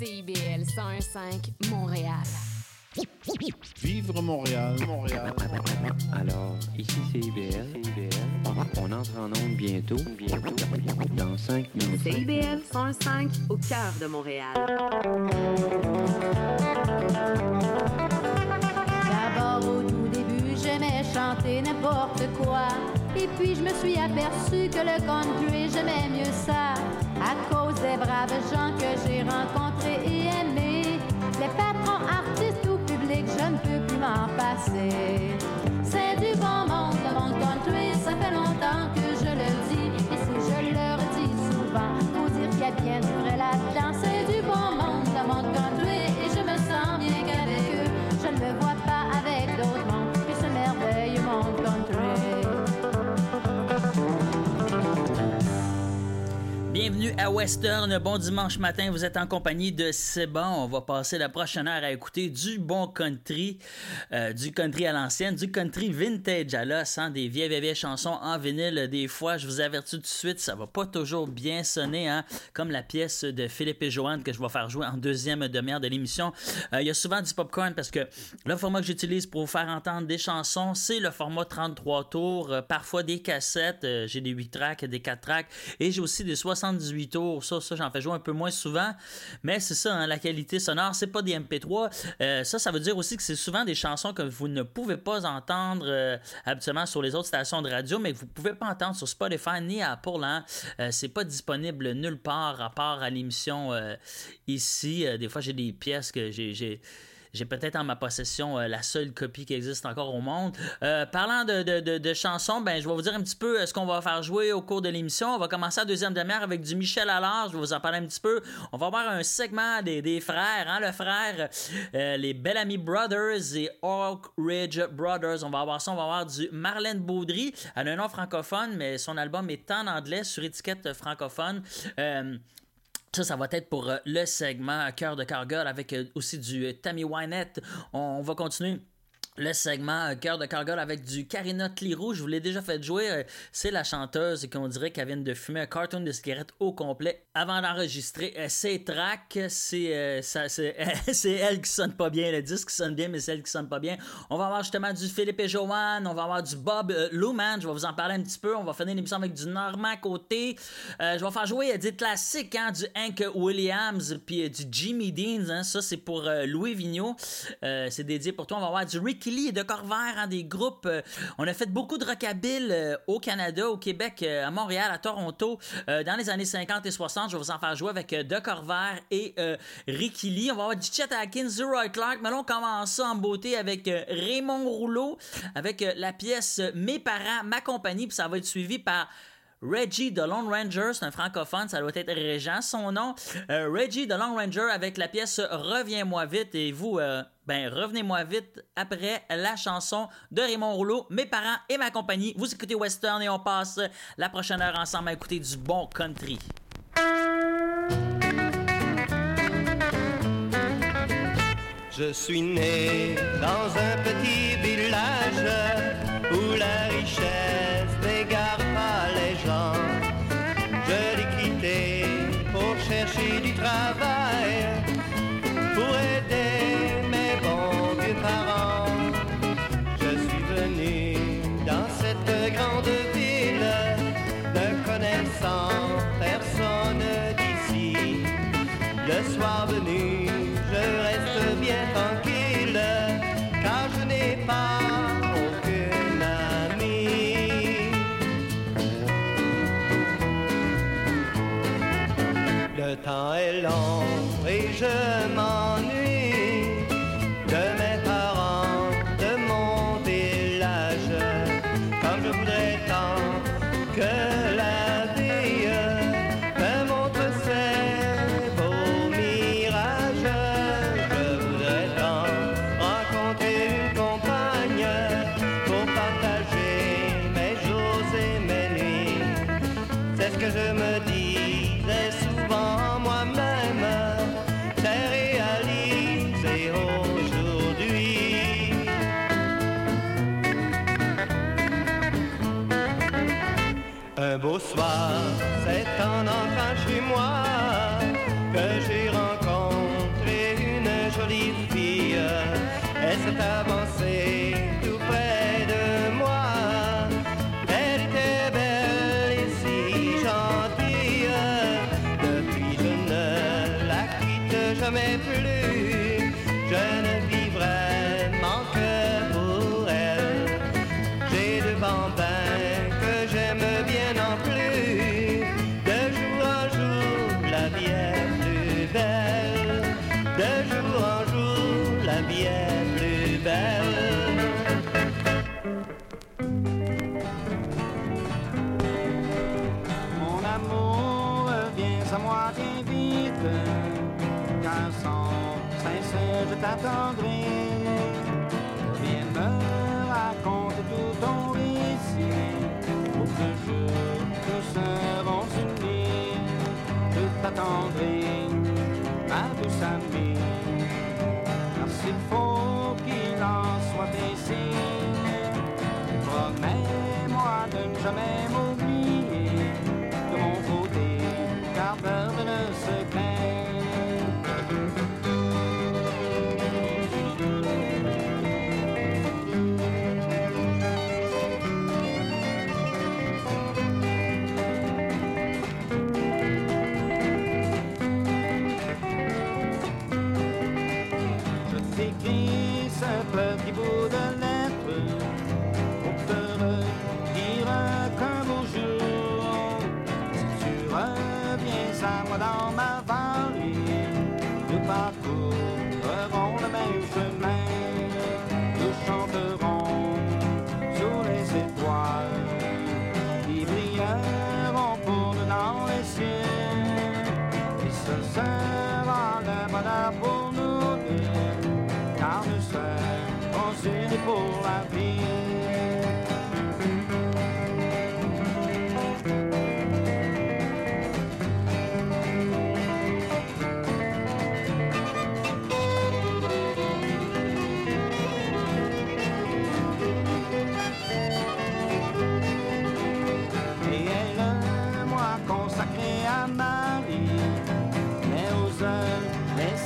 CIBL 101.5 Montréal. Vivre Montréal, Montréal. Alors, ici c'est IBL. On entre en onde bientôt, bientôt, dans 5 minutes. CIBL 105 au cœur de Montréal. D'abord au tout début, j'aimais chanter n'importe quoi. Et puis je me suis aperçu que le country, j'aimais mieux ça. À cause des braves gens que j'ai rencontrés et aimés. Les patrons, artistes ou publics, je ne peux plus m'en passer. C'est du bon monde, le monde country, ça fait longtemps que je le dis. Et si je le redis souvent, faut dire qu'il y a bien du vrai là-dedans. Bienvenue à Western. Bon dimanche matin. Vous êtes en compagnie de bon. On va passer la prochaine heure à écouter du bon country, euh, du country à l'ancienne, du country vintage à l'os, hein, des vieilles, vieilles, chansons en vinyle. Des fois, je vous avertis tout de suite, ça va pas toujours bien sonner, hein, comme la pièce de Philippe et Joanne que je vais faire jouer en deuxième demi-heure de l'émission. Euh, Il y a souvent du popcorn parce que le format que j'utilise pour vous faire entendre des chansons, c'est le format 33 tours, euh, parfois des cassettes. j'ai des 8 tracks, des 4 tracks et j'ai aussi des 78 tours. Ça, ça j'en fais jouer un peu moins souvent. Mais c'est ça, hein, la qualité sonore, c'est pas des MP3. Euh, ça, ça veut dire aussi que c'est souvent des chansons que vous ne pouvez pas entendre euh, habituellement sur les autres stations de radio, mais que vous pouvez pas entendre sur Spotify ni Apple. Hein. Euh, c'est pas disponible nulle part à part à l'émission euh, ici. Des fois, j'ai des pièces que j'ai. J'ai peut-être en ma possession euh, la seule copie qui existe encore au monde. Euh, parlant de, de, de, de chansons, ben, je vais vous dire un petit peu euh, ce qu'on va faire jouer au cours de l'émission. On va commencer la deuxième demi-heure avec du Michel Allard. Je vais vous en parler un petit peu. On va avoir un segment des, des frères, hein, le frère, euh, les Bellamy Brothers et Oak Ridge Brothers. On va avoir ça. On va avoir du Marlène Baudry. Elle a un nom francophone, mais son album est en anglais sur étiquette francophone. Euh, ça, ça va être pour euh, le segment Cœur de Cargol avec euh, aussi du euh, Tammy Wynette. On va continuer. Le segment euh, Cœur de Cargol avec du Karina Clérou, je vous l'ai déjà fait jouer. euh, C'est la chanteuse qu'on dirait qu'elle vient de fumer un carton de cigarette au complet avant d'enregistrer euh, ses tracks. C'est elle qui sonne pas bien. Le disque sonne bien, mais c'est elle qui sonne pas bien. On va avoir justement du Philippe et Joanne. On va avoir du Bob euh, Luman. Je vais vous en parler un petit peu. On va finir l'émission avec du Normand Côté. Je vais faire jouer des classiques, hein, du Hank Williams puis du Jimmy Dean. hein. Ça, c'est pour Louis Vigneault. C'est dédié pour toi. On va avoir du Ricky Et de Corvair, hein, des groupes. euh, on a fait beaucoup de rockabilly euh, au Canada, au Québec, euh, à Montréal, à Toronto, euh, dans les années 50 et 60. Je vais vous en faire jouer avec De Corvair et Ricky Lee. On va avoir du Chet Atkins, Roy Clark. Mais là, on commence ça en beauté avec Raymond Rouleau, avec la pièce Mes parents, ma compagnie. Puis ça va être suivi par Reggie the Lone Ranger, c'est un francophone, ça doit être Régent son nom. Euh, Reggie the Lone Ranger avec la pièce Reviens-moi vite et vous, euh, ben revenez-moi vite après la chanson de Raymond Rouleau, Mes parents et ma compagnie. Vous écoutez Western et on passe la prochaine heure ensemble à écouter du bon country. Je suis né dans un petit village où la richesse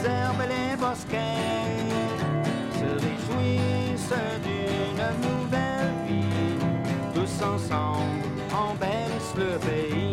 herbes et les bosquets se réjouissent d'une nouvelle vie. Tous ensemble embellissent le pays.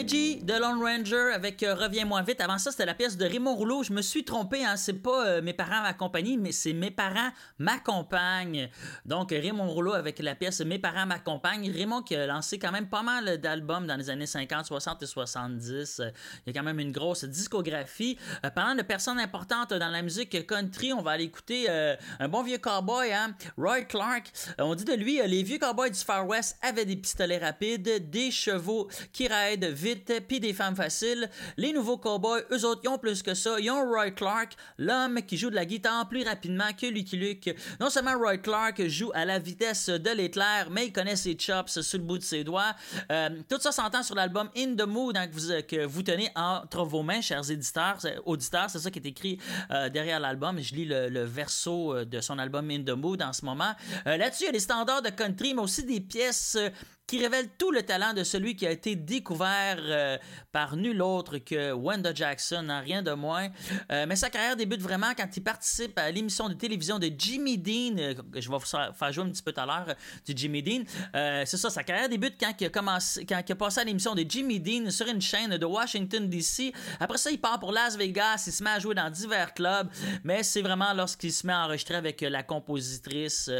Reggie de Lone Ranger avec euh, Reviens-moi vite. Avant ça, c'était la pièce de Raymond Rouleau. Je me suis trompé, hein. c'est pas euh, mes parents m'accompagnent, mais c'est mes parents m'accompagnent. Donc, Raymond Rouleau avec la pièce Mes parents m'accompagnent. Raymond qui a lancé quand même pas mal d'albums dans les années 50, 60 et 70. Euh, Il y a quand même une grosse discographie. Euh, parlant de personnes importantes dans la musique country, on va aller écouter un bon vieux cowboy, hein, Roy Clark. On dit de lui, les vieux cowboys du Far West avaient des pistolets rapides, des chevaux qui raident vite, puis des femmes faciles. Les nouveaux cowboys, eux autres, ils ont plus que ça. Ils ont Roy Clark, l'homme qui joue de la guitare plus rapidement que Lucky Luke. Non seulement Roy Clark joue à la vitesse de l'éclair, mais il connaît ses chops sur le bout de ses doigts. Euh, tout ça s'entend sur l'album In the Mood hein, que, vous, que vous tenez entre vos mains, chers éditeurs, c'est- auditeurs. C'est ça qui est écrit euh, derrière l'album. Je lis le, verso euh, de son album In the Mood en ce moment. Euh, Là-dessus, il y a des standards de country, mais aussi des pièces euh, qui révèle tout le talent de celui qui a été découvert euh, par nul autre que Wanda Jackson, hein, rien de moins. Euh, mais sa carrière débute vraiment quand il participe à l'émission de télévision de Jimmy Dean, euh, je vais vous faire jouer un petit peu tout à l'heure, du Jimmy Dean. C'est ça, sa carrière débute quand il a, commencé, quand il a passé à l'émission de Jimmy Dean sur une chaîne de Washington, D.C. Après ça, il part pour Las Vegas, il se met à jouer dans divers clubs, mais c'est vraiment lorsqu'il se met à enregistrer avec la compositrice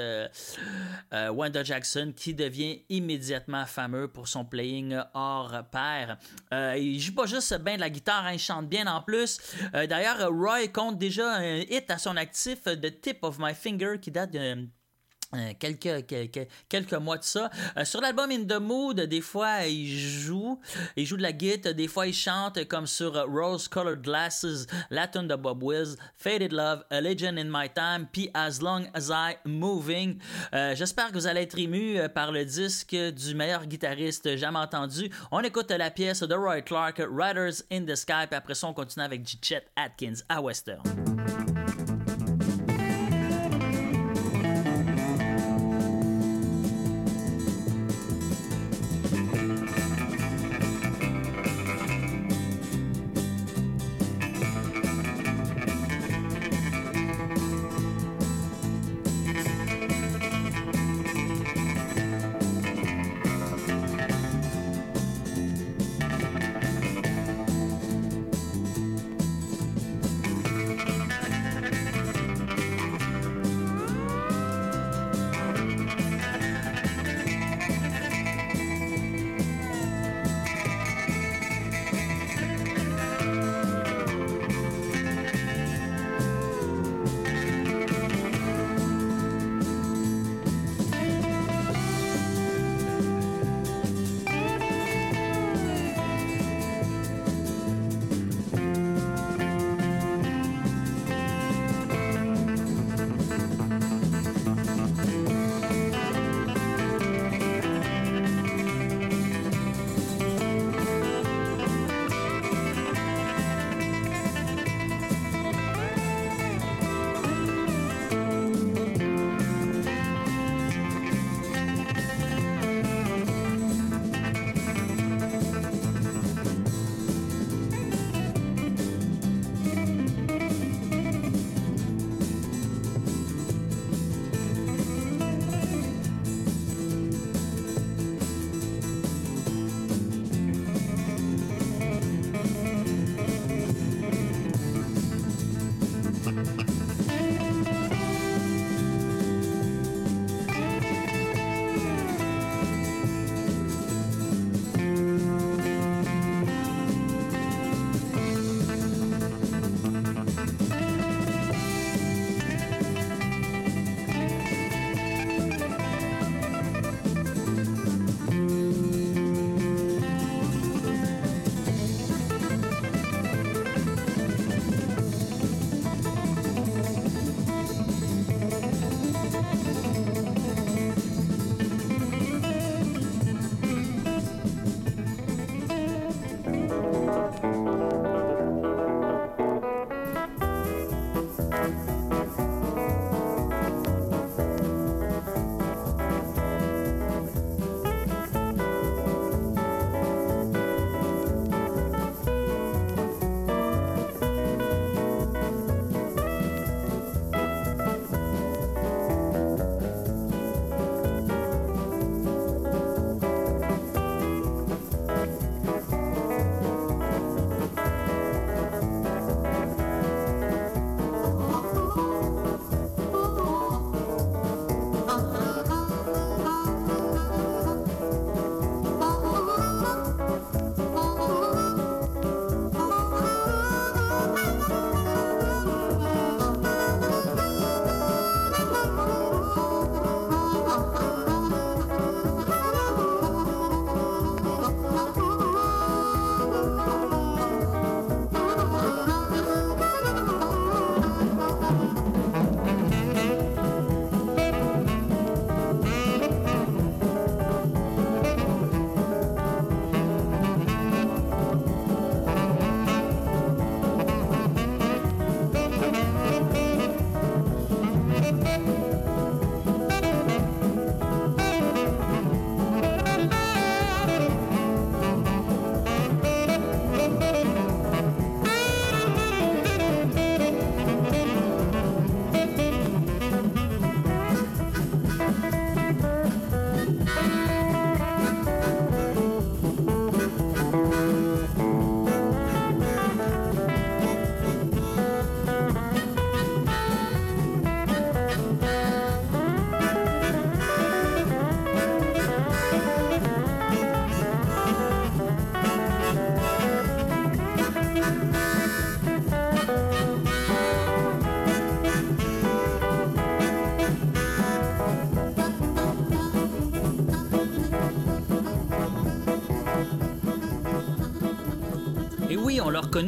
Wanda Jackson qui devient immédiatement fameux pour son playing hors pair. Euh, il joue pas juste bien de la guitare, hein, il chante bien en plus. Euh, D'ailleurs, Roy compte déjà un hit à son actif, The Tip of My Finger, qui date de euh, quelques, quelques, quelques mois de ça. Euh, sur l'album In the Mood, des fois, il joue, il joue de la guitare, des fois, il chante comme sur Rose Colored Glasses, Latin de Bob Wills, Faded Love, A Legend in My Time, puis As Long As I Moving. Euh, J'espère que vous allez être ému par le disque du meilleur guitariste jamais entendu. On écoute la pièce de Roy Clark, Riders in the Sky, puis après ça, on continue avec Chet Atkins à Western.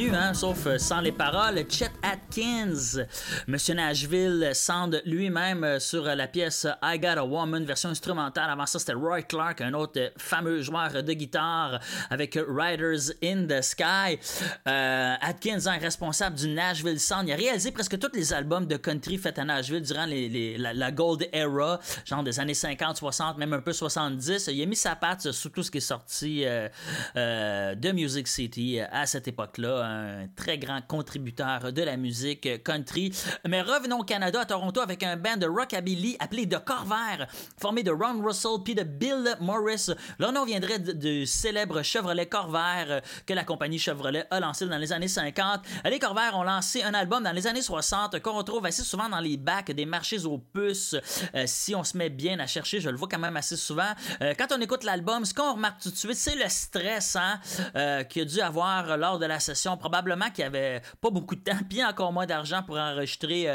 Hein, sauf euh, sans les paroles. Chet Atkins. Monsieur Nashville sound lui-même euh, sur la pièce I Got a Woman, version instrumentale. Avant ça, c'était Roy Clark, un autre fameux joueur de guitare avec Riders in the Sky. Euh, Atkins, un responsable du Nashville Sound, il a réalisé presque tous les albums de country faits à Nashville durant la, Gold Era, genre des années 50, 60, même un peu 70. Il a mis sa patte sur tout ce qui est sorti euh, euh, de Music City à cette époque-là. Un très grand contributeur de la musique country. Mais revenons au Canada, à Toronto, avec un band de rockabilly appelé The Corvair, formé de Ron Russell puis de Bill Morris. Leur nom viendrait du célèbre Chevrolet Corvair que la compagnie Chevrolet a lancé dans les années 50. Les Corvair ont lancé un album dans les années 60 qu'on retrouve assez souvent dans les bacs des marchés aux puces. Euh, si on se met bien à chercher, je le vois quand même assez souvent. Euh, quand on écoute l'album, ce qu'on remarque tout de suite, c'est le stress hein, euh, qu'il a dû avoir lors de la session. Probablement qu'il n'y avait pas beaucoup de temps, puis encore moins d'argent pour enregistrer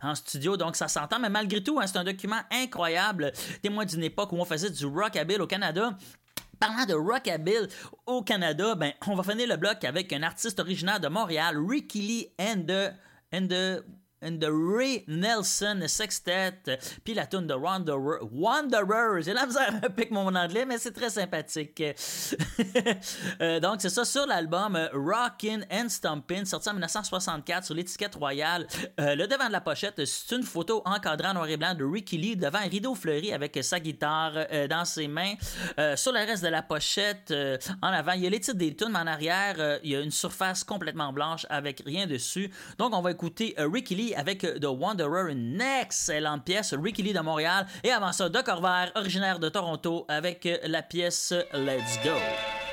en studio, donc ça s'entend. Mais malgré tout, hein, c'est un document incroyable, témoin d'une époque où on faisait du rockabilly au Canada. Parlant de rockabilly au Canada, ben, on va finir le bloc avec un artiste originaire de Montréal, Ricky Lee and and the and the Ray Nelson Sextet, puis la tune de Wanderer, Wanderers. J'ai la misère un peu mon anglais, mais c'est très sympathique. euh, donc, c'est ça sur l'album euh, Rockin' and Stompin', sorti en 1964 sur l'étiquette royale. Euh, le devant de la pochette, c'est une photo encadrée en noir et blanc de Ricky Lee devant un rideau fleuri avec sa guitare dans ses mains. sur le reste de la pochette, en avant, il y a les titres des tunes, mais en arrière, il y a une surface complètement blanche avec rien dessus. Donc, on va écouter Ricky Lee avec The Wanderer, une excellente pièce, Ricky Lee de Montréal, et avant ça, Doc Corvair, originaire de Toronto, avec la pièce Let's Go.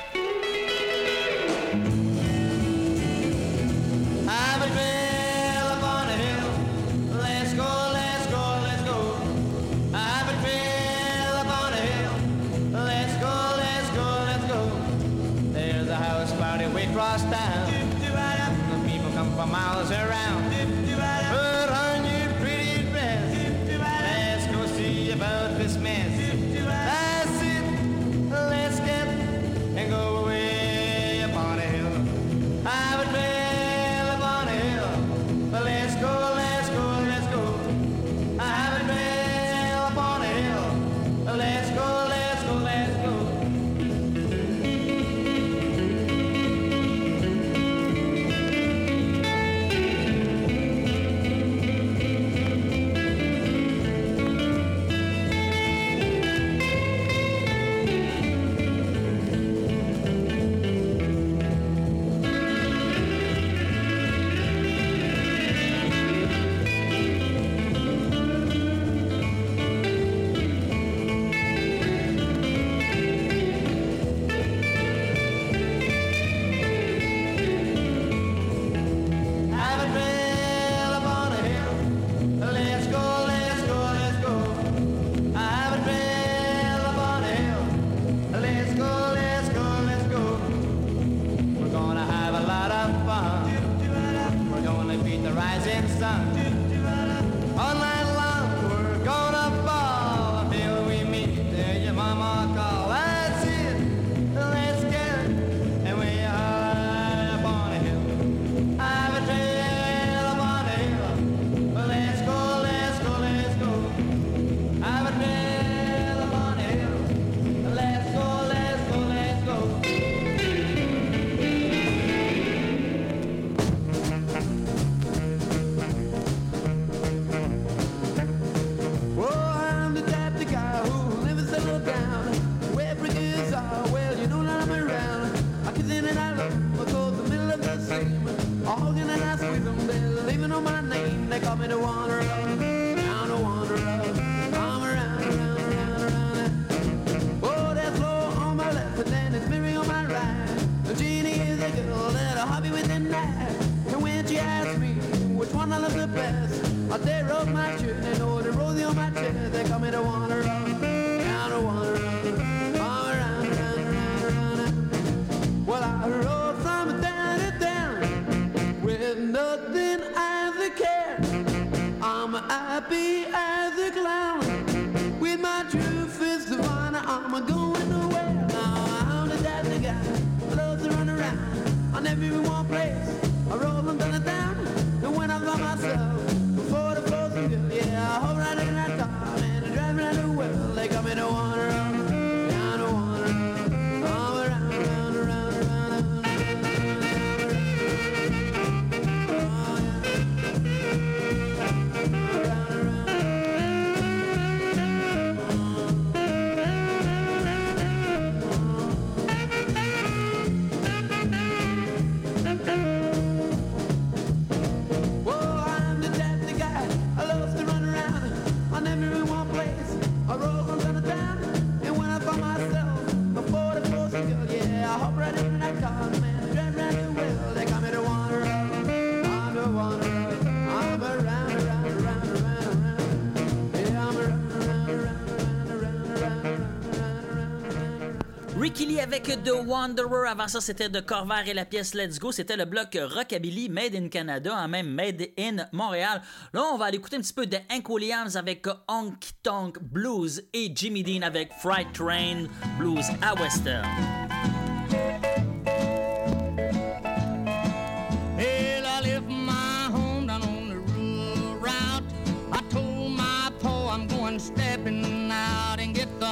Ricky Lee avec The Wanderer. Avant ça, c'était de Corvair et la pièce Let's Go. C'était le bloc Rockabilly Made in Canada, hein, même Made in Montréal. Là, on va aller écouter un petit peu de Hank Williams avec Honky Tonk Blues et Jimmy Dean avec Freight Train Blues à Western.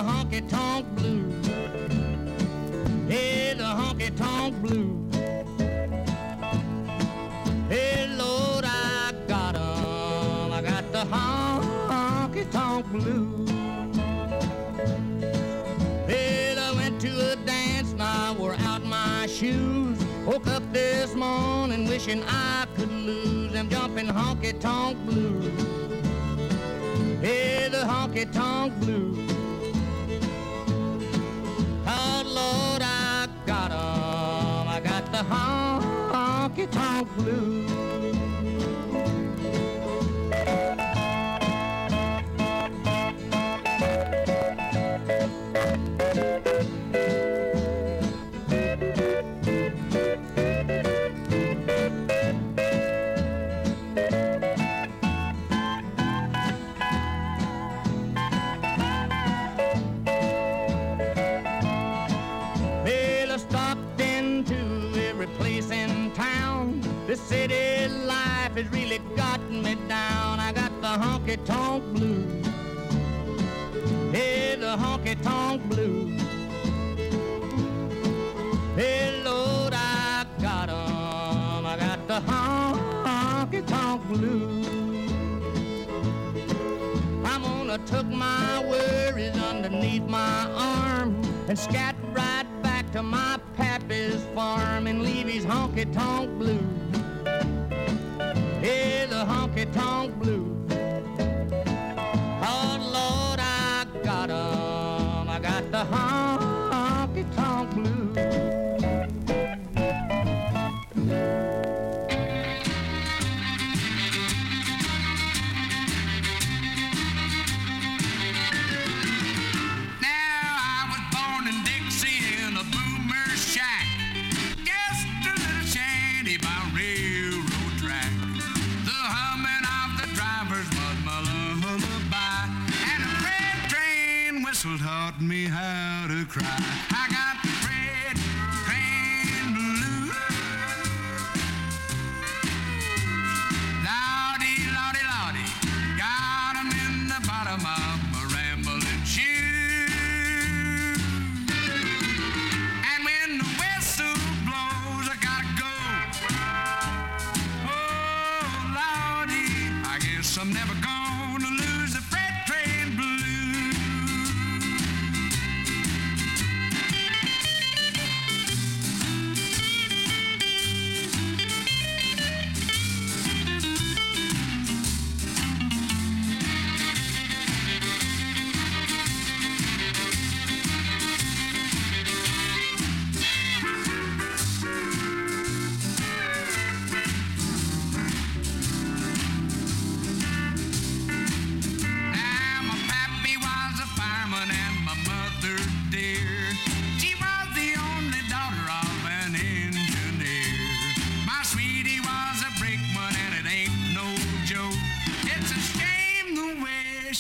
honky tonk blue. Well, I went to a dance and I wore out my shoes. Woke up this morning wishing I could lose them jumping honky tonk blues. Hey, the honky tonk blues. Oh Lord, I got 'em. I got the honky tonk blues. tonk blues. Hey, the honky tonk blues. Hey, Lord, I got 'em. I got the honky tonk blues. I'm gonna tuck my worries underneath my arm and scat right back to my pappy's farm and leave his honky tonk blues.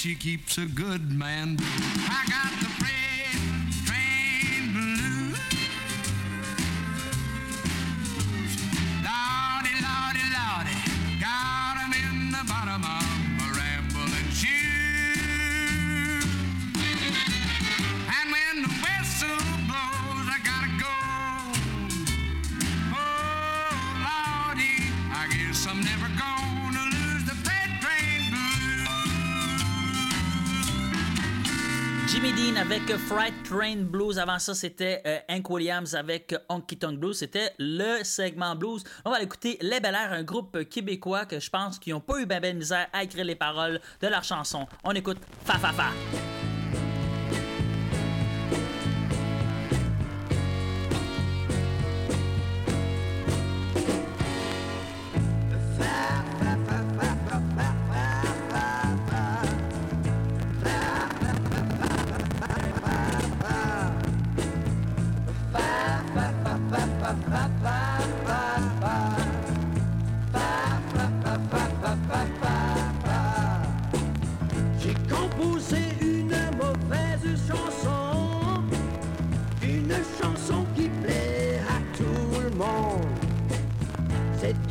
she keeps a good man. I got the. Fright Train Blues. Avant ça, c'était euh, Hank Williams avec Honky Tonk Blues. C'était le segment blues. On va écouter Les Bel Air, un groupe québécois que je pense qu'ils n'ont pas eu ben ben misère à écrire les paroles de leur chanson. On écoute Fa Fa Fa.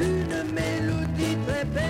C'est une mélodie très belle,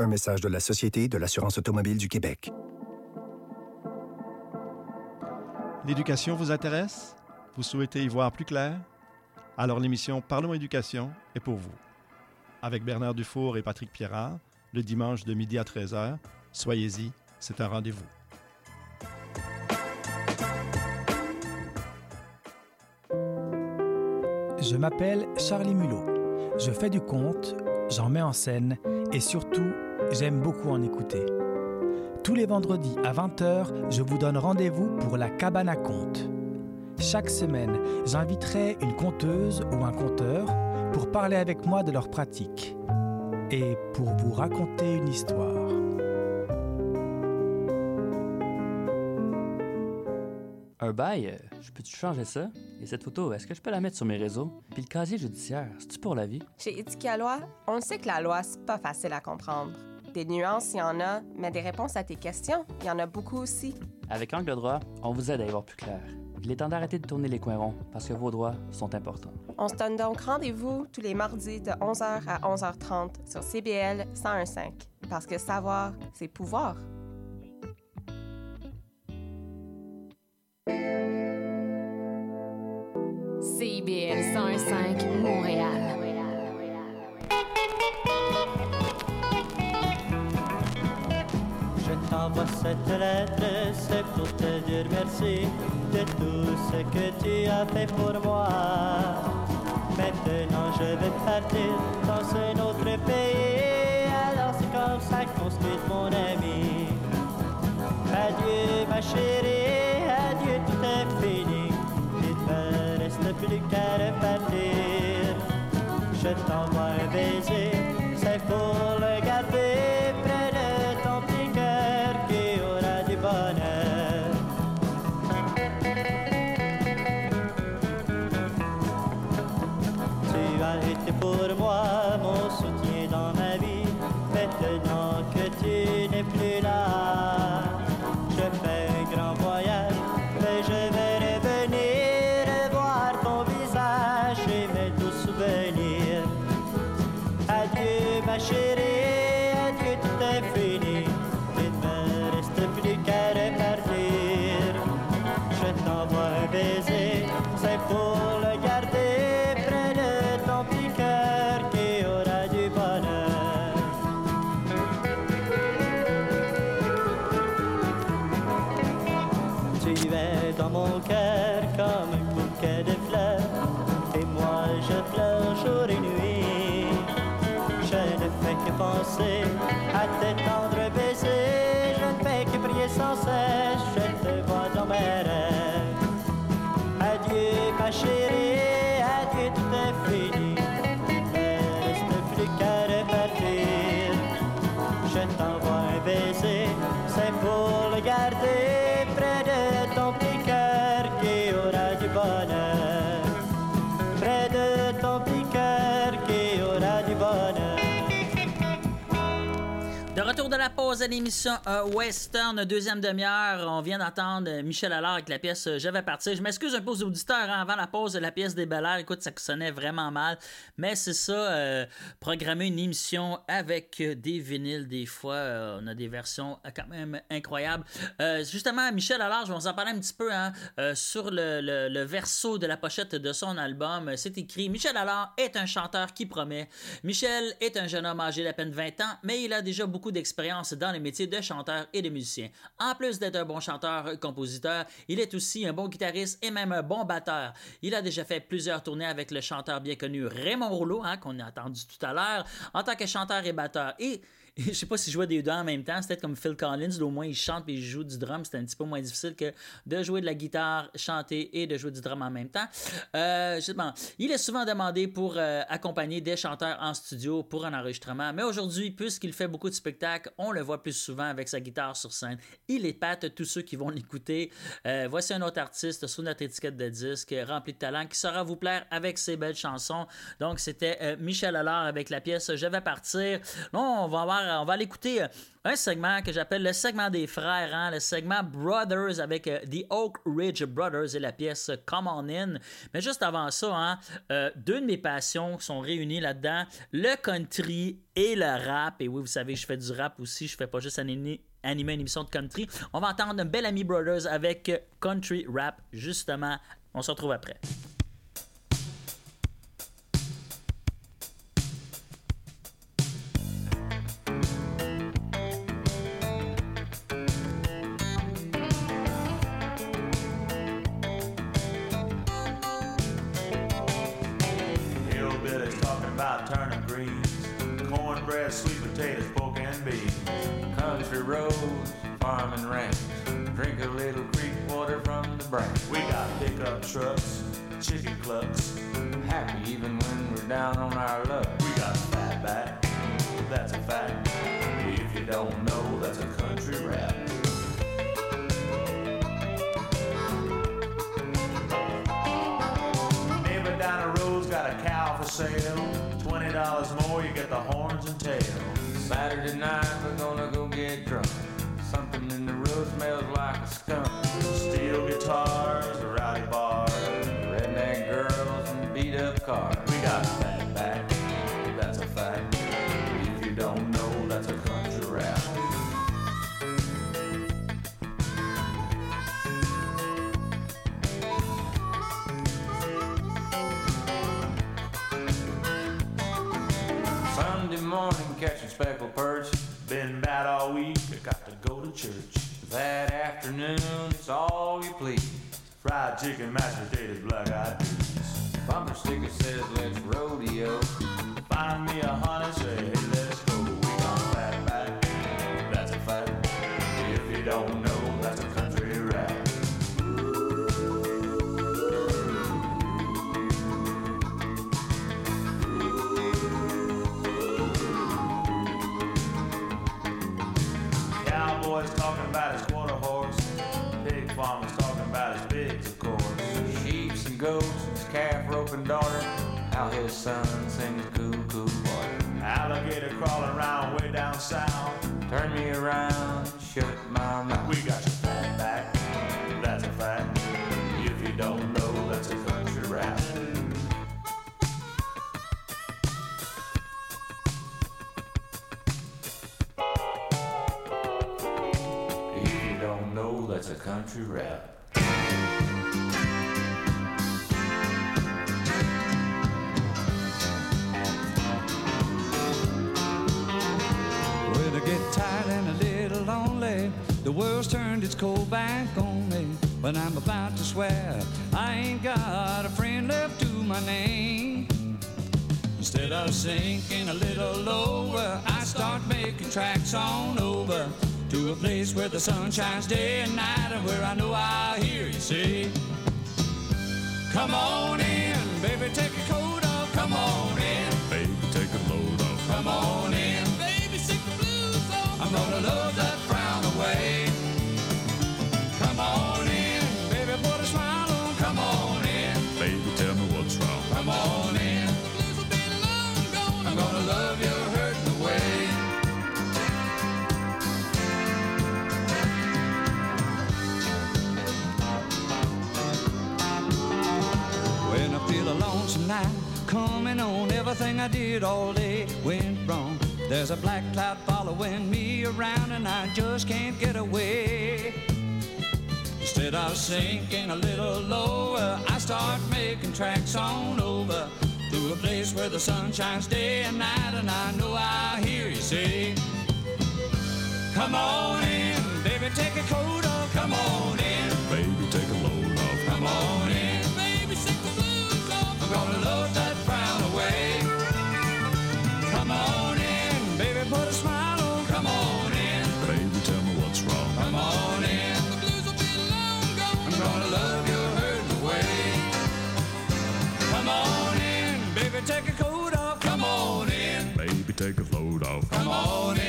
Un message de la Société de l'assurance automobile du Québec. L'éducation vous intéresse? Vous souhaitez y voir plus clair? Alors l'émission Parlons éducation est pour vous. Avec Bernard Dufour et Patrick Pierrard, le dimanche de midi à 13h, soyez-y, c'est un rendez-vous. Je m'appelle Charlie Mulot. Je fais du conte, j'en mets en scène et surtout, j'aime beaucoup en écouter. Tous les vendredis à 20h, je vous donne rendez-vous pour la cabane à contes. Chaque semaine, j'inviterai une conteuse ou un conteur pour parler avec moi de leur pratique et pour vous raconter une histoire. Un bail, je peux-tu changer ça? Et cette photo, est-ce que je peux la mettre sur mes réseaux? Puis le casier judiciaire, c'est-tu pour la vie? Chez Éthique à loi, on sait que la loi, c'est pas facile à comprendre. Des nuances, il y en a, mais des réponses à tes questions, il y en a beaucoup aussi. Avec Angle droit, on vous aide à y voir plus clair. Il est temps d'arrêter de tourner les coins ronds parce que vos droits sont importants. On se donne donc rendez-vous tous les mardis de 11h à 11h30 sur CBL 101.5. Parce que savoir, c'est pouvoir. CIBL 105 Montréal. T'envoie cette lettre, c'est pour te dire merci de tout ce que tu as fait pour moi. Maintenant je vais partir dans un autre pays, alors c'est comme ça qu'on se mon ami. Adieu ma chérie, à tes tendres baisers, je ne fais que prier sans cesse, je te vois dans. Adieu ma chérie, pause à l'émission euh, Western, deuxième demi-heure. On vient d'entendre euh, Michel Allard avec la pièce euh, Je vais partir. Je m'excuse un peu aux auditeurs hein, avant la pause de la pièce des Bel. Écoute, ça sonnait vraiment mal. Mais c'est ça, programmer une émission avec des vinyles, des fois, on a des versions quand même incroyables. Justement, Michel Allard, je vais vous en parler un petit peu hein, sur le, verso de la pochette de son album. C'est écrit Michel Allard est un chanteur qui promet. Michel est un jeune homme âgé d'à peine 20 ans, mais il a déjà beaucoup d'expérience dans les métiers de chanteur et de musicien. En plus d'être un bon chanteur-compositeur, il est aussi un bon guitariste et même un bon batteur. Il a déjà fait plusieurs tournées avec le chanteur bien connu Raymond Rouleau, hein, qu'on a entendu tout à l'heure, en tant que chanteur et batteur. Et je sais pas si jouait des deux en même temps, c'était comme Phil Collins, au moins il chante et il joue du drum, c'était un petit peu moins difficile que de jouer de la guitare, chanter et de jouer du drum en même temps. Euh, justement, il est souvent demandé pour euh, accompagner des chanteurs en studio pour un enregistrement, mais aujourd'hui, puisqu'il fait beaucoup de spectacles, on le voit plus souvent avec sa guitare sur scène. Il épate tous ceux qui vont l'écouter. Euh, voici un autre artiste sous notre étiquette de disque, rempli de talent, qui saura vous plaire avec ses belles chansons. Donc, c'était euh, Michel Allard avec la pièce Je vais partir. Là, on va avoir, on va aller écouter euh, un segment que j'appelle le segment des frères, hein, le segment Brothers avec euh, The Oak Ridge Brothers et la pièce Come On In. Mais juste avant ça, hein, euh, deux de mes passions sont réunies là-dedans, le country et le rap. Et oui, vous savez, je fais du rap aussi, je fais pas juste animer, animer une émission de country. On va entendre un bel ami Brothers avec country rap, justement. On se retrouve après. Cornbread, sweet potatoes, pork and beans. Country roads, farm and ranch. Drink a little creek water from the branch. We got pickup trucks, chicken clucks. And tails. Saturday night, goats, his calf roping daughter. How his son sings cuckoo water. Alligator crawling around way down south. Turn me around, shut my mouth. We got your fat back, that's a fact. If you don't know, that's a country rap. If you don't know, that's a country rap. World's turned its cold back on me. but I'm about to swear, I ain't got a friend left to my name. Instead of sinking a little lower, I start making tracks on over to a place where the sun shines day and night and where I know I'll hear you say, Come on in, baby, take your coat off, come on in. Baby, take a load off. Come on in, baby, sick the blues off. I'm gonna love that night coming on, everything I did all day went wrong. There's a black cloud following me around, and I just can't get away. Instead of sinking a little lower, I start making tracks on over to a place where the sun shines day and night, and I know I'll hear you say, Come on in, baby, take a coat take a load off. come on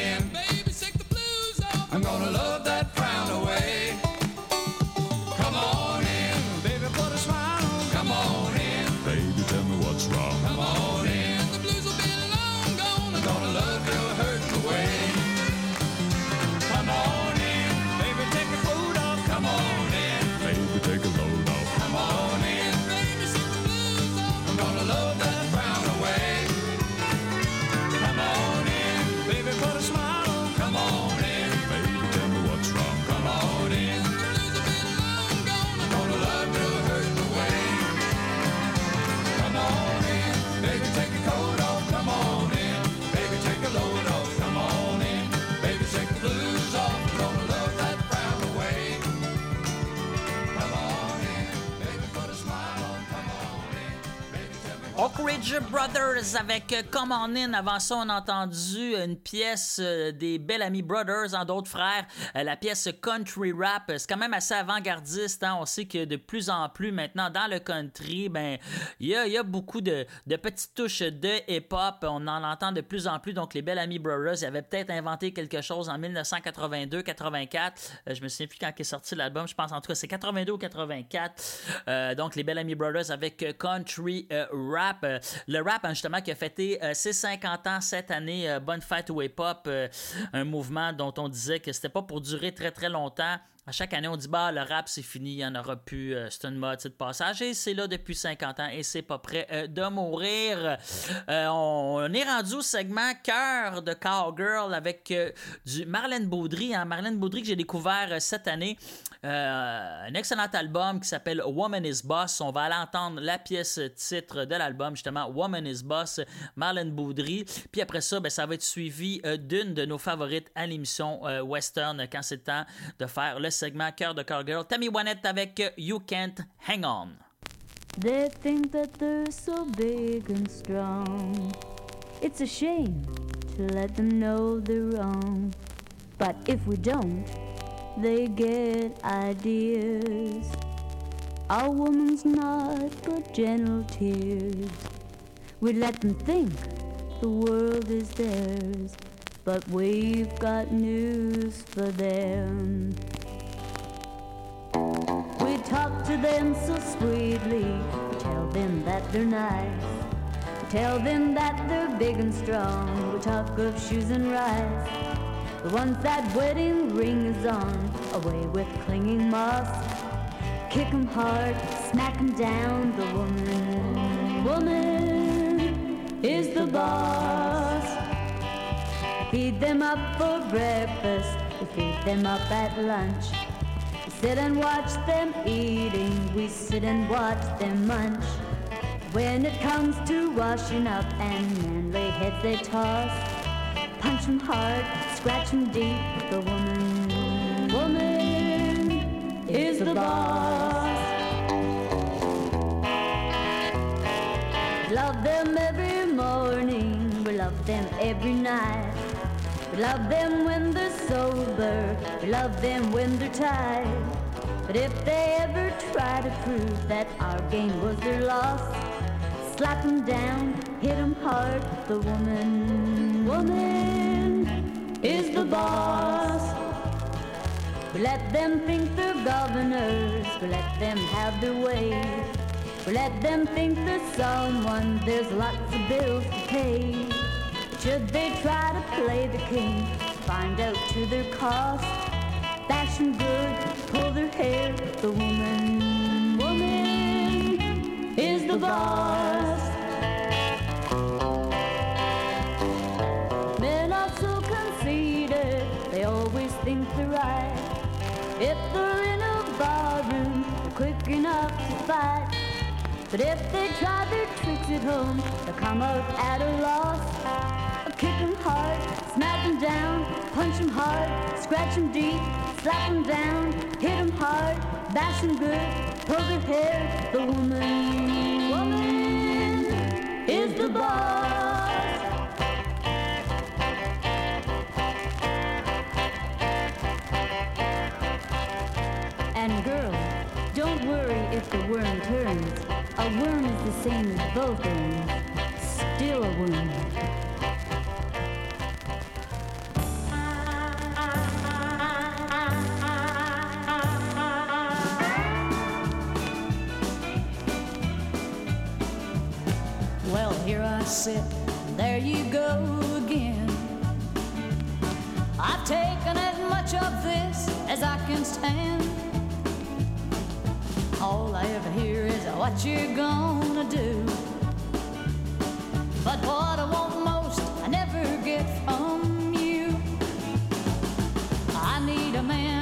Ridge Brothers avec euh, Come On In. Avant ça, on a entendu une pièce euh, des Bellamy Brothers, en d'autres frères, euh, la pièce Country Rap. C'est quand même assez avant-gardiste. hein. On sait que de plus en plus maintenant dans le country, ben il y a, beaucoup de, petites touches de hip-hop. On en entend de plus en plus. Donc les Bellamy Brothers, ils avaient peut-être inventé quelque chose en 1982-84. Euh, je me souviens plus quand est sorti l'album. Je pense en tout cas c'est 82 ou 84. Euh, donc les Bellamy Brothers avec euh, Country euh, Rap. Euh, le rap, hein, justement, qui a fêté euh, ses 50 ans cette année. Euh, bonne fête au hip-hop. un mouvement dont on disait que c'était pas pour durer très très longtemps. À chaque année, on dit bah le rap c'est fini, il n'y en aura plus, euh, c'est une mode, c'est de passage et c'est là depuis 50 ans et c'est pas prêt euh, de mourir. Euh, on, est rendu au segment cœur de cowgirl avec euh, du Marlène Baudry. Hein. Marlène Baudry que j'ai découvert cette année, un excellent album qui s'appelle Woman is Boss. On va aller entendre la pièce titre de l'album justement Woman is Boss, Marlène Baudry. Puis après ça, ben, ça va être suivi d'une de nos favorites à l'émission Western quand c'est temps de faire le segment Cœur de Cowgirl. Tammy Wynette avec You Can't Hang On. They think that they're so big and strong. It's a shame to let them know they're wrong. But if we don't, they get ideas. Our woman's not but gentle tears. We let them think the world is theirs. But we've got news for them. We talk to them so sweetly. Tell them that they're nice. Tell them that they're big and strong. We talk of shoes and rice. But once that wedding ring is on, away with clinging moss. Kick 'em hard, smack 'em down. The woman, woman is the boss. Feed them up for breakfast. We feed them up at lunch. Sit and watch them eating. We sit and watch them munch. When it comes to washing up and manly heads they toss, punch 'em hard, scratch 'em deep. The woman, woman is the boss. Love them every morning, we love them every night. We love them when they're sober, we love them when they're tired. But if they ever try to prove that our game was their loss, slap 'em down, hit 'em hard. The woman, woman is the boss. We let them think they're governors, we let them have their way. We let them think they're someone, there's lots of bills to pay. Should they try to play the king, find out to their cost, fashion good, pull their hair, the woman, woman is the boss. Men are so conceited, they always think they're right. If they're in a barroom, they're quick enough to fight. But if they try their tricks at home, they'll come out at a loss. Hard, smack 'em down, punch 'em hard, scratch 'em deep, slap 'em down, hit 'em hard, bash 'em good, pull their hair. The woman, woman is the boss. And girl, don't worry if the worm turns. A worm is the same as both worms. Still a worm. Sit, there you go again. I've taken as much of this as I can stand. All I ever hear is what you're gonna do. But what I want most, I never get from you. I need a man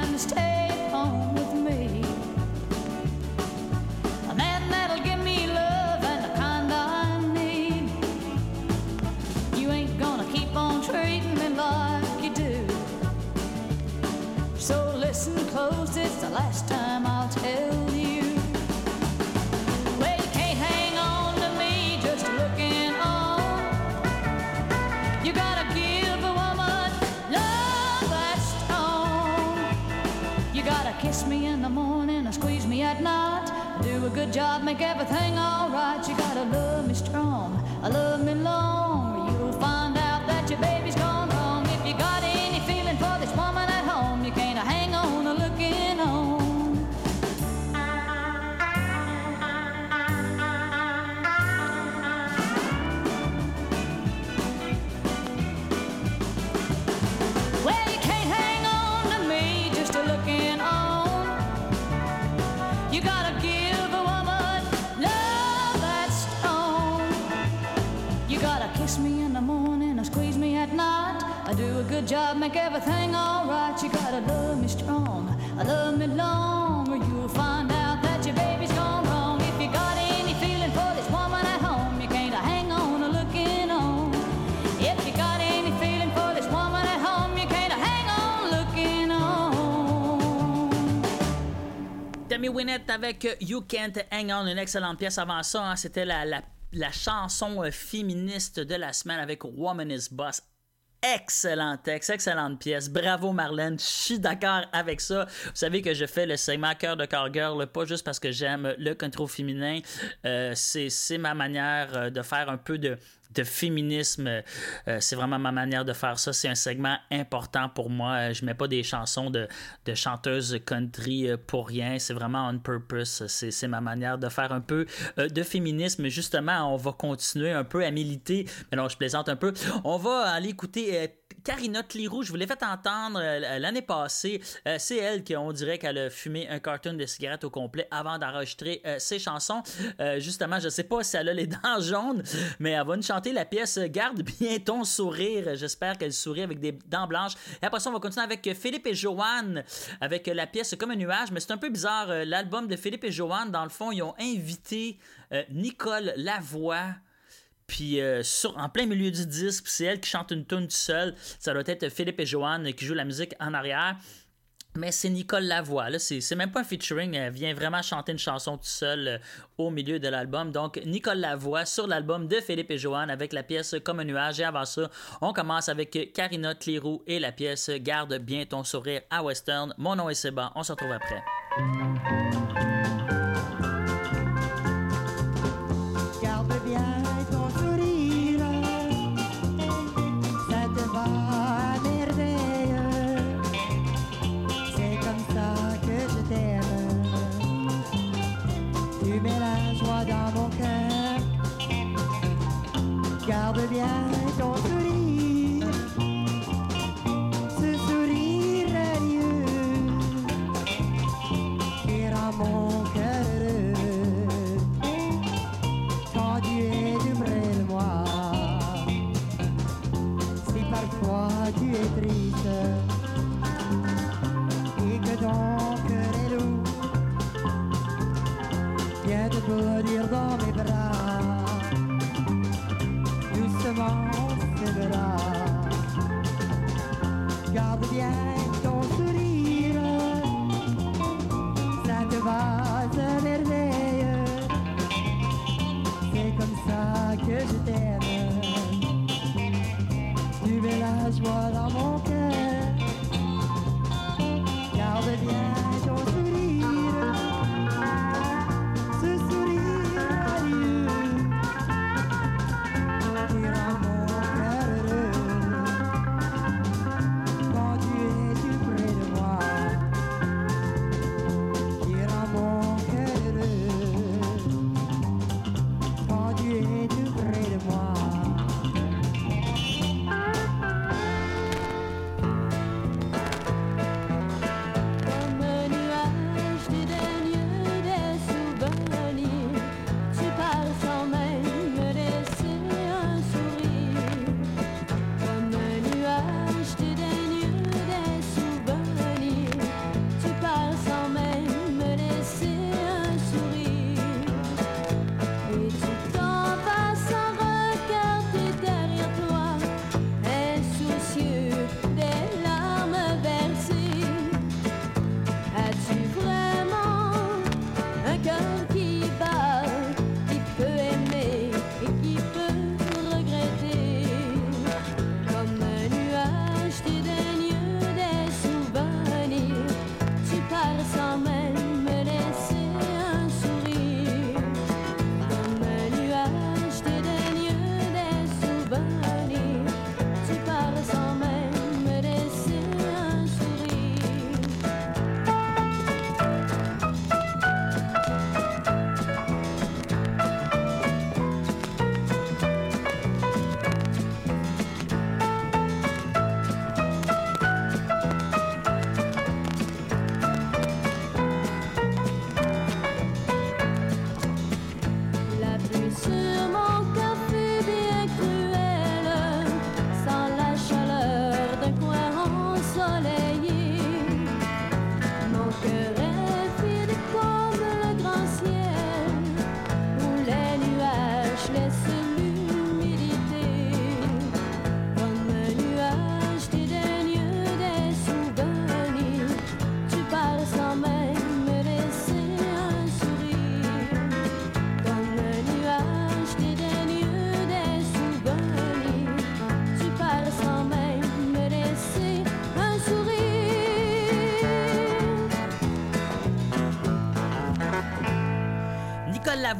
good job, make everything alright. You gotta love me strong, I love me long. Job, make everything alright. You gotta love me strong, I love me long, or you'll find out that your baby's gone wrong. If you got any feeling for this woman at home, you can't hang on or looking on. If you got any feeling for this woman at home, you can't hang on looking on. Tammy Wynette avec You Can't Hang On, une excellente pièce avant ça. hein, C'était la, la, la chanson euh, féministe de la semaine avec Woman is Boss. Excellent texte, excellente pièce. Bravo Marlène, je suis d'accord avec ça. Vous savez que je fais le segment Cœur de Car Girl, pas juste parce que j'aime le contrôle féminin. Euh, c'est c'est ma manière euh, de faire un peu de, de féminisme. Euh, c'est vraiment ma manière de faire ça. C'est un segment important pour moi. Euh, Je mets pas des chansons de, de chanteuses country euh, pour rien. C'est vraiment on purpose. C'est ma manière de faire un peu euh, de féminisme. Justement, on va continuer un peu à militer. Mais non, je plaisante un peu. On va aller écouter euh, Karina Clérou, je vous l'ai fait entendre euh, l'année passée. Euh, c'est elle qui, on dirait qu'elle a fumé un carton de cigarettes au complet avant d'enregistrer euh, ses chansons. Justement, je sais pas si elle a les dents jaunes, mais elle va nous chanter la pièce Garde bien ton sourire. J'espère qu'elle sourit avec des dents blanches. Et après ça, on va continuer avec Philippe et Joanne avec la pièce Comme un nuage. Mais c'est un peu bizarre. L'album de Philippe et Joanne, dans le fond, ils ont invité Nicole Lavoie. Puis euh, en plein milieu du disque, c'est elle qui chante une tune seule. Ça doit être Philippe et Joanne qui jouent la musique en arrière. Mais c'est Nicole Lavoie, là, c'est même pas un featuring, elle vient vraiment chanter une chanson toute seule euh, au milieu de l'album. Donc Nicole Lavoie sur l'album de Philippe et Joanne avec la pièce Comme un nuage. Et avant ça, on commence avec Karina Clérou et la pièce Garde bien ton sourire à Western. Mon nom est Seba, on se retrouve après.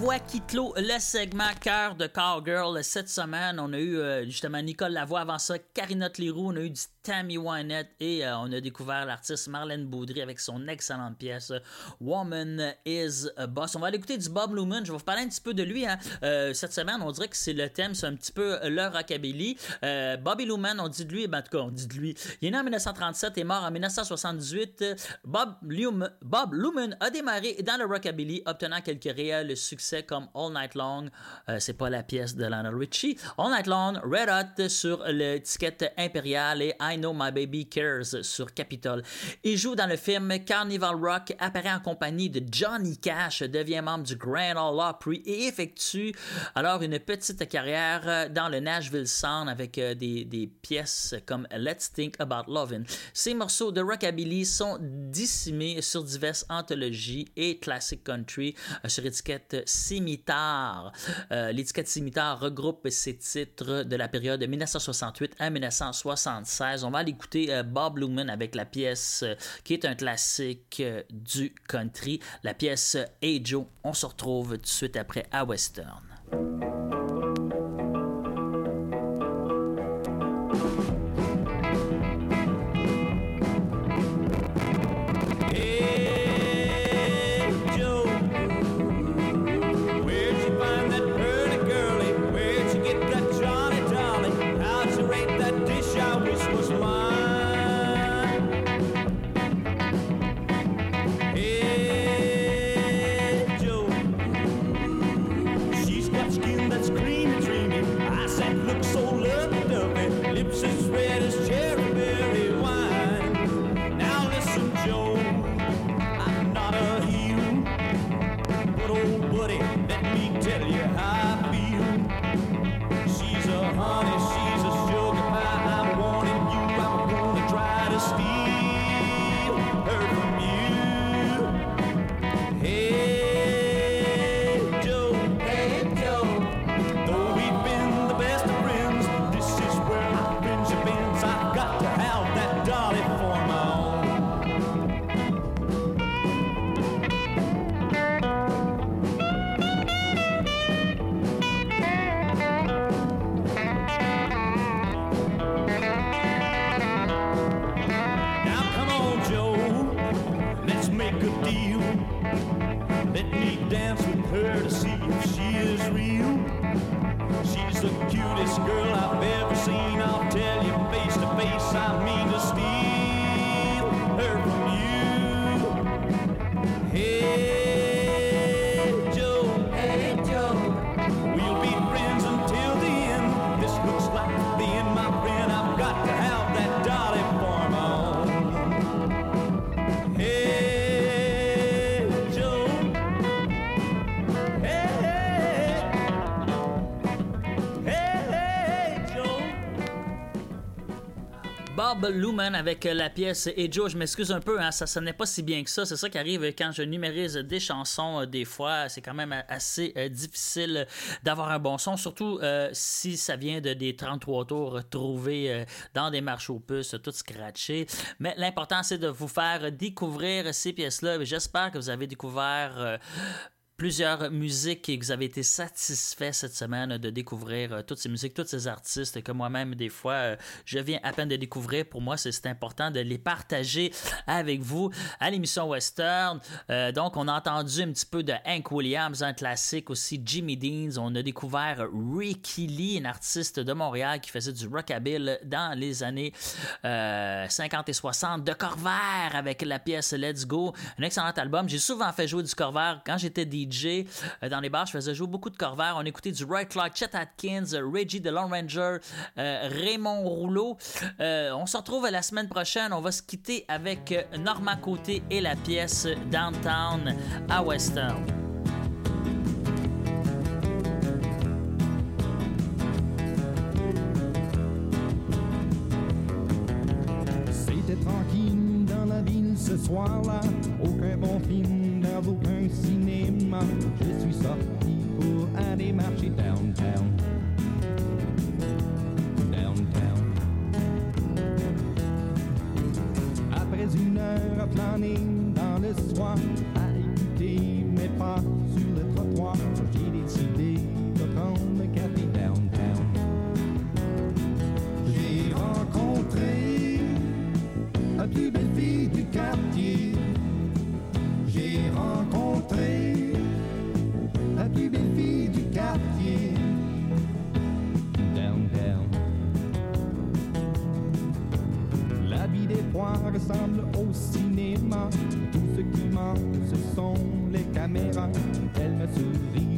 Voix qui clôt le segment Cœur de Cowgirl. Cette semaine, on a eu euh, justement Nicole Lavoie, avant ça, Carinotte Leroux, on a eu du Tammy Wynette et euh, on a découvert l'artiste Marlène Baudry avec son excellente pièce Woman is a Boss. On va aller écouter du Bob Lumen. Je vais vous parler un petit peu de lui. hein. Euh, cette semaine, on dirait que c'est le thème, c'est un petit peu le rockabilly. Bobby Lumen, on dit de lui, ben, en tout cas, on dit de lui. Il est né en 1937 et mort en 1978. Bob, Lumen, Bob Lumen a démarré dans le rockabilly, obtenant quelques réels succès comme All Night Long. Euh, c'est pas la pièce de Lionel Richie. All Night Long, Red Hot sur l'étiquette impériale et I Know My Baby Cares sur Capitol. Il joue dans le film Carnival Rock, apparaît en compagnie de Johnny Cash, devient membre du Grand Ole Opry et effectue alors une petite carrière dans le Nashville Sound avec euh, des, des pièces comme Let's Think About Lovin'. Ces morceaux de rockabilly sont dissimés sur diverses anthologies et classic country euh, sur étiquette Scimitar. Euh, L'étiquette Scimitar regroupe ces titres de la période de 1968 à 1976. On va aller écouter euh, Bob Lumen avec la pièce euh, qui est un classique euh, du country, la pièce Hey Joe. On se retrouve tout de suite après à Western. Bob Lumen avec la pièce Et Joe, je m'excuse un peu, hein, ça sonnait pas si bien que ça. C'est ça qui arrive quand je numérise des chansons. euh, des fois, c'est quand même assez euh, difficile d'avoir un bon son, surtout euh, si ça vient de des 33 tours trouvés euh, dans des marches aux puces, tout scratché. Mais l'important, c'est de vous faire découvrir ces pièces-là. J'espère que vous avez découvert. euh, plusieurs musiques et que vous avez été satisfait cette semaine de découvrir euh, toutes ces musiques, tous ces artistes que moi-même, des fois, euh, je viens à peine de découvrir. Pour moi, c'est important de les partager avec vous à l'émission Western. Euh, donc, on a entendu un petit peu de Hank Williams, un classique aussi, Jimmy Deans. On a découvert Ricky Lee, un artiste de Montréal qui faisait du rockabilly dans les années euh, 50 et 60. De Corvair avec la pièce Let's Go, un excellent album. J'ai souvent fait jouer du Corvair quand j'étais euh, dans les bars. Je faisais jouer beaucoup de Corvair. On écoutait du Roy Clark, Chet Atkins, euh, Reggie de Lone Ranger, euh, Raymond Rouleau. On se retrouve la semaine prochaine. On va se quitter avec Normand Côté et la pièce Downtown à Western. C'était tranquille dans la ville ce soir-là. Cinéma. Je suis sorti au cinéma. Tout ce qui manque, ce sont les caméras. Elle me sourit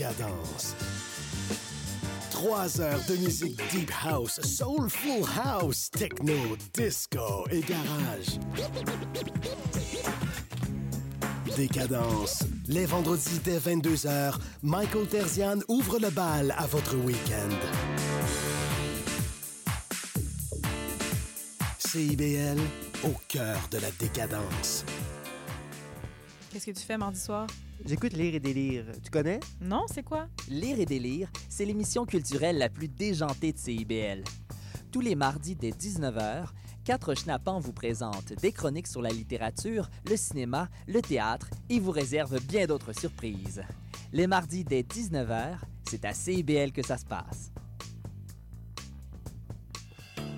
décadence. Trois heures de musique deep house, soulful house, techno, disco et garage. Décadence. Les vendredis dès 22h, Michael Terzian ouvre le bal à votre week-end. CIBL, au cœur de la décadence. Qu'est-ce que tu fais mardi soir? J'écoute Lire et délire. Tu connais? Non, c'est quoi? Lire et délire, c'est l'émission culturelle la plus déjantée de CIBL. Tous les mardis dès 19h, quatre schnappants vous présentent des chroniques sur la littérature, le cinéma, le théâtre et vous réservent bien d'autres surprises. Les mardis dès 19h, c'est à CIBL que ça se passe.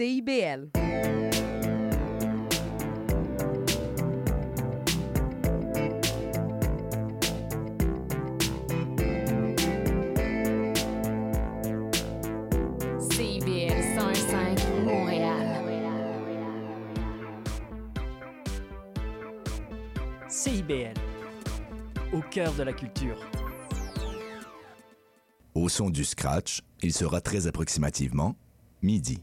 CIBL. CIBL 105 Montréal. CIBL, au cœur de la culture. Au son du scratch, il sera très approximativement midi.